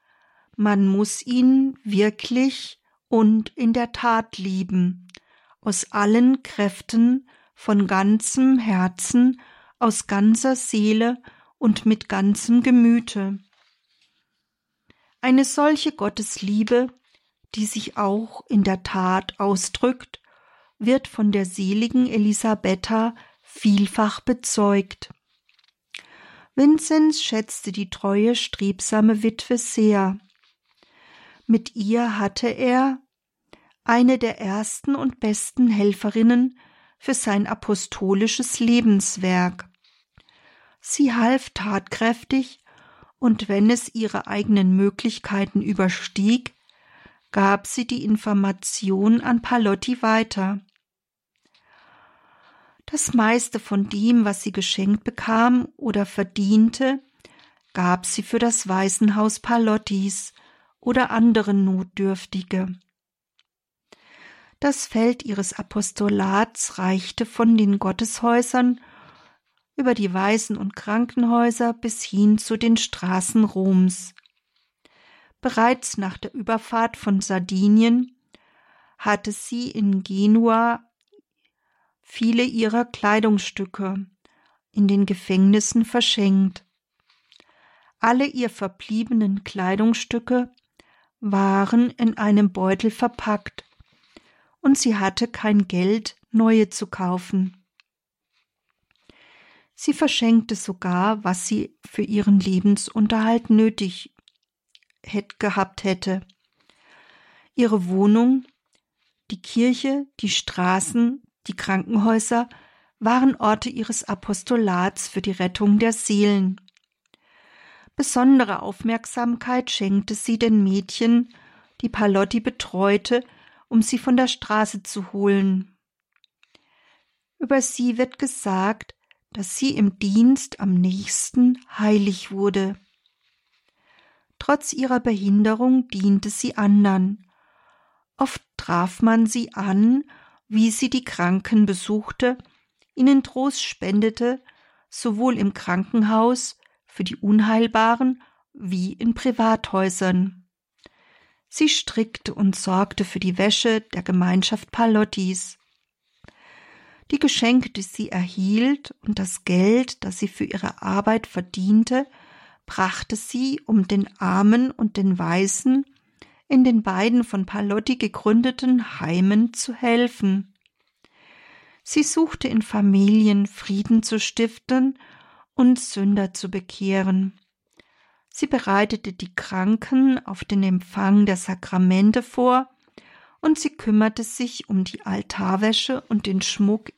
man muss ihn wirklich und in der Tat lieben, aus allen Kräften, von ganzem Herzen, aus ganzer Seele und mit ganzem Gemüte. Eine solche Gottesliebe die sich auch in der Tat ausdrückt, wird von der seligen Elisabetta vielfach bezeugt. Vinzenz schätzte die treue, strebsame Witwe sehr. Mit ihr hatte er eine der ersten und besten Helferinnen für sein apostolisches Lebenswerk. Sie half tatkräftig, und wenn es ihre eigenen Möglichkeiten überstieg, gab sie die Information an Palotti weiter. Das meiste von dem, was sie geschenkt bekam oder verdiente, gab sie für das Waisenhaus Palottis oder andere Notdürftige. Das Feld ihres Apostolats reichte von den Gotteshäusern über die Waisen- und Krankenhäuser bis hin zu den Straßen Roms. Bereits nach der Überfahrt von Sardinien hatte sie in Genua viele ihrer Kleidungsstücke in den Gefängnissen verschenkt. Alle ihr verbliebenen Kleidungsstücke waren in einem Beutel verpackt, und sie hatte kein Geld, neue zu kaufen. Sie verschenkte sogar, was sie für ihren Lebensunterhalt nötig gehabt hätte. Ihre Wohnung, die Kirche, die Straßen, die Krankenhäuser waren Orte ihres Apostolats für die Rettung der Seelen. Besondere Aufmerksamkeit schenkte sie den Mädchen, die Palotti betreute, um sie von der Straße zu holen. Über sie wird gesagt, dass sie im Dienst am nächsten heilig wurde. Trotz ihrer Behinderung diente sie anderen, Oft traf man sie an, wie sie die Kranken besuchte, ihnen Trost spendete, sowohl im Krankenhaus für die Unheilbaren wie in Privathäusern. Sie strickte und sorgte für die Wäsche der Gemeinschaft Palottis. Die Geschenke, die sie erhielt und das Geld, das sie für ihre Arbeit verdiente, brachte sie, um den Armen und den Weißen in den beiden von Palotti gegründeten Heimen zu helfen. Sie suchte in Familien Frieden zu stiften und Sünder zu bekehren. Sie bereitete die Kranken auf den Empfang der Sakramente vor und sie kümmerte sich um die Altarwäsche und den Schmuck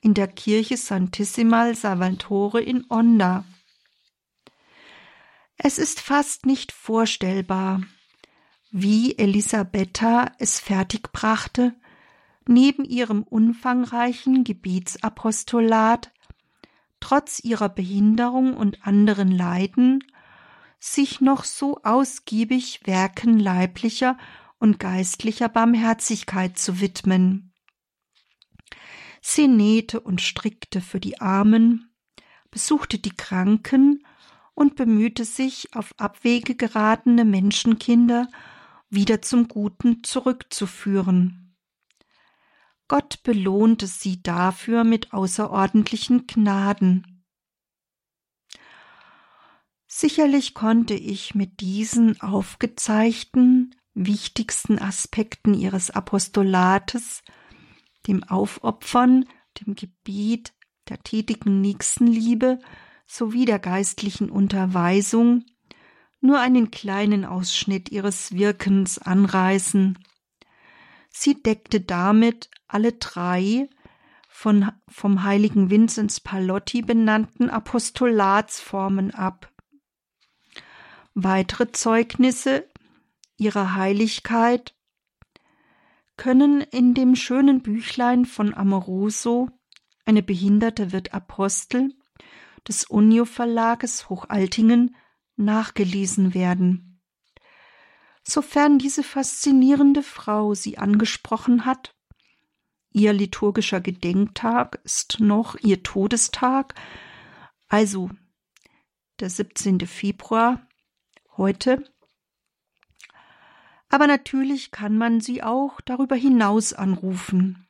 in der Kirche Santissima Salvatore in Onda. Es ist fast nicht vorstellbar, wie Elisabetta es fertigbrachte, neben ihrem umfangreichen Gebietsapostolat, trotz ihrer Behinderung und anderen Leiden, sich noch so ausgiebig Werken leiblicher und geistlicher Barmherzigkeit zu widmen. Sie nähte und strickte für die Armen, besuchte die Kranken und bemühte sich, auf Abwege geratene Menschenkinder wieder zum Guten zurückzuführen. Gott belohnte sie dafür mit außerordentlichen Gnaden. Sicherlich konnte ich mit diesen aufgezeigten wichtigsten Aspekten ihres Apostolates, dem Aufopfern, dem Gebiet der tätigen Nächstenliebe sowie der geistlichen Unterweisung nur einen kleinen Ausschnitt ihres Wirkens anreißen. Sie deckte damit alle drei von, vom heiligen Vinzenz Palotti benannten Apostolatsformen ab. Weitere Zeugnisse ihrer Heiligkeit können in dem schönen Büchlein von Amoroso Eine Behinderte wird Apostel des Unio Verlages Hochaltingen nachgelesen werden. Sofern diese faszinierende Frau sie angesprochen hat, ihr liturgischer Gedenktag ist noch ihr Todestag, also der 17. Februar heute. Aber natürlich kann man sie auch darüber hinaus anrufen.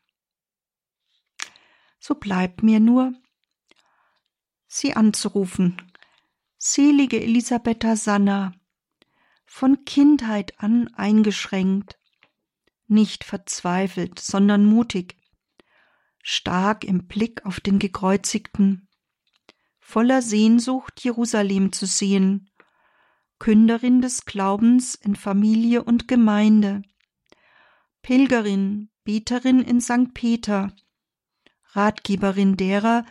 So bleibt mir nur, sie anzurufen. Selige Elisabetta Sanna, von Kindheit an eingeschränkt, nicht verzweifelt, sondern mutig, stark im Blick auf den Gekreuzigten, voller Sehnsucht, Jerusalem zu sehen Künderin des Glaubens in Familie und Gemeinde, Pilgerin, Beterin in St. Peter, Ratgeberin derer,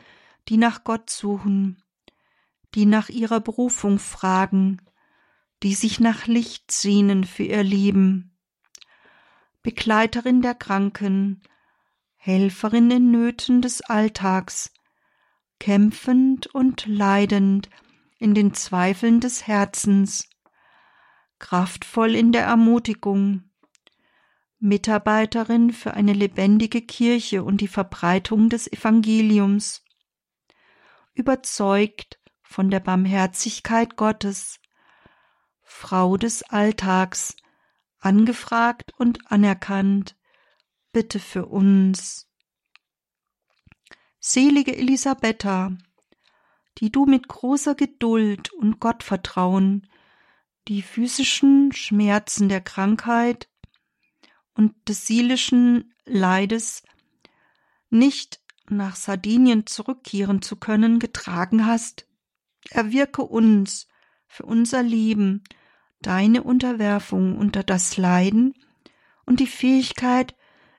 die nach Gott suchen, die nach ihrer Berufung fragen, die sich nach Licht sehnen für ihr Leben, Begleiterin der Kranken, Helferin in Nöten des Alltags, kämpfend und leidend in den Zweifeln des Herzens, kraftvoll in der Ermutigung, Mitarbeiterin für eine lebendige Kirche und die Verbreitung des Evangeliums, überzeugt von der Barmherzigkeit Gottes, Frau des Alltags, angefragt und anerkannt, bitte für uns. Selige Elisabetta, die du mit großer Geduld und Gottvertrauen die physischen Schmerzen der Krankheit und des seelischen Leides nicht nach Sardinien zurückkehren zu können, getragen hast, erwirke uns für unser Leben deine Unterwerfung unter das Leiden und die Fähigkeit,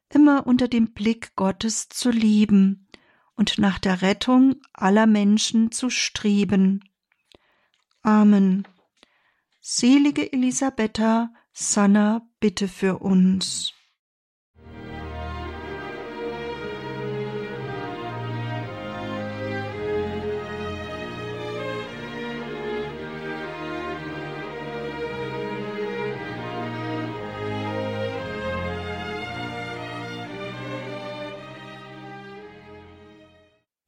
immer unter dem Blick Gottes zu leben und nach der Rettung aller Menschen zu streben. Amen. Selige Elisabetta, Sanna, bitte für uns.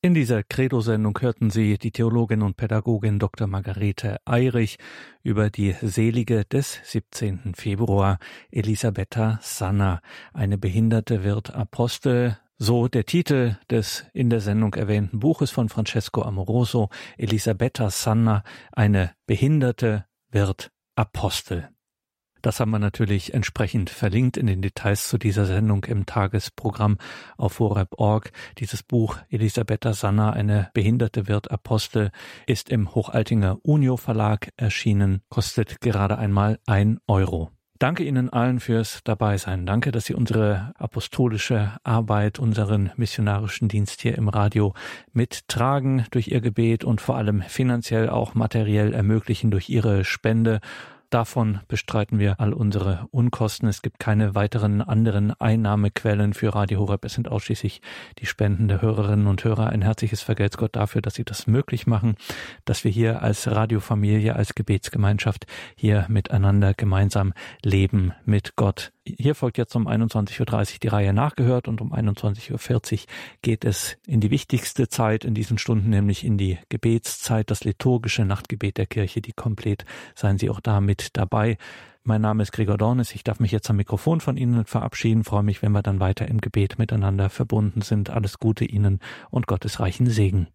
In dieser Credo-Sendung hörten Sie die Theologin und Pädagogin Dr. Margarete Eirich über die Selige des 17. Februar, Elisabetta Sanna. Eine Behinderte wird Apostel, so der Titel des in der Sendung erwähnten Buches von Francesco Amoroso, Elisabetta Sanna, eine Behinderte wird Apostel. Das haben wir natürlich entsprechend verlinkt in den Details zu dieser Sendung im Tagesprogramm auf horeb.org. Dieses Buch Elisabetta Sanna, eine Behinderte wird Apostel, ist im Hochaltinger Unio Verlag erschienen, kostet gerade einmal ein Euro. Danke Ihnen allen fürs Dabeisein. Danke, dass Sie unsere apostolische Arbeit, unseren missionarischen Dienst hier im Radio mittragen durch Ihr Gebet und vor allem finanziell auch materiell ermöglichen durch Ihre Spende Davon bestreiten wir all unsere Unkosten. Es gibt keine weiteren anderen Einnahmequellen für Radio Horeb. Es sind ausschließlich die Spenden der Hörerinnen und Hörer. Ein herzliches Vergelt's Gott dafür, dass Sie das möglich machen, dass wir hier als Radiofamilie, als Gebetsgemeinschaft hier miteinander gemeinsam leben mit Gott. Hier folgt jetzt um 21.30 Uhr die Reihe nachgehört und um 21.40 Uhr geht es in die wichtigste Zeit in diesen Stunden, nämlich in die Gebetszeit, das liturgische Nachtgebet der Kirche, die komplett. Seien Sie auch da mit dabei. Mein Name ist Gregor Dornis. Ich darf mich jetzt am Mikrofon von Ihnen verabschieden. freue mich, wenn wir dann weiter im Gebet miteinander verbunden sind. Alles Gute Ihnen und Gottes reichen Segen.